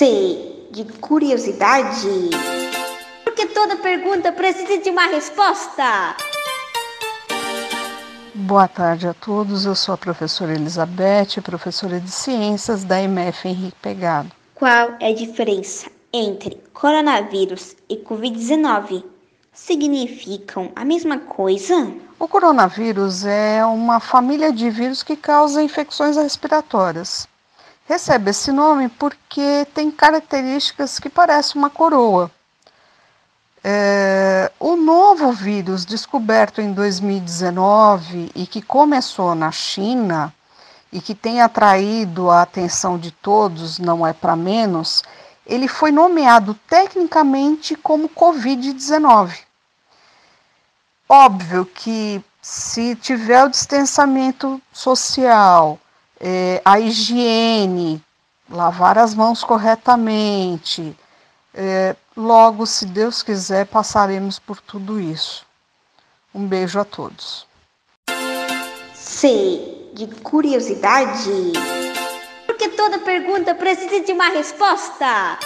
C. De curiosidade. Porque toda pergunta precisa de uma resposta. Boa tarde a todos. Eu sou a professora Elizabeth, professora de Ciências da MF Henrique Pegado. Qual é a diferença entre coronavírus e Covid-19? Significam a mesma coisa? O coronavírus é uma família de vírus que causa infecções respiratórias. Recebe esse nome porque tem características que parecem uma coroa. É, o novo vírus descoberto em 2019 e que começou na China e que tem atraído a atenção de todos, não é para menos, ele foi nomeado tecnicamente como Covid-19. Óbvio que se tiver o distanciamento social, é, a higiene, lavar as mãos corretamente, é, logo, se Deus quiser, passaremos por tudo isso. Um beijo a todos. C. De curiosidade. Porque toda pergunta precisa de uma resposta.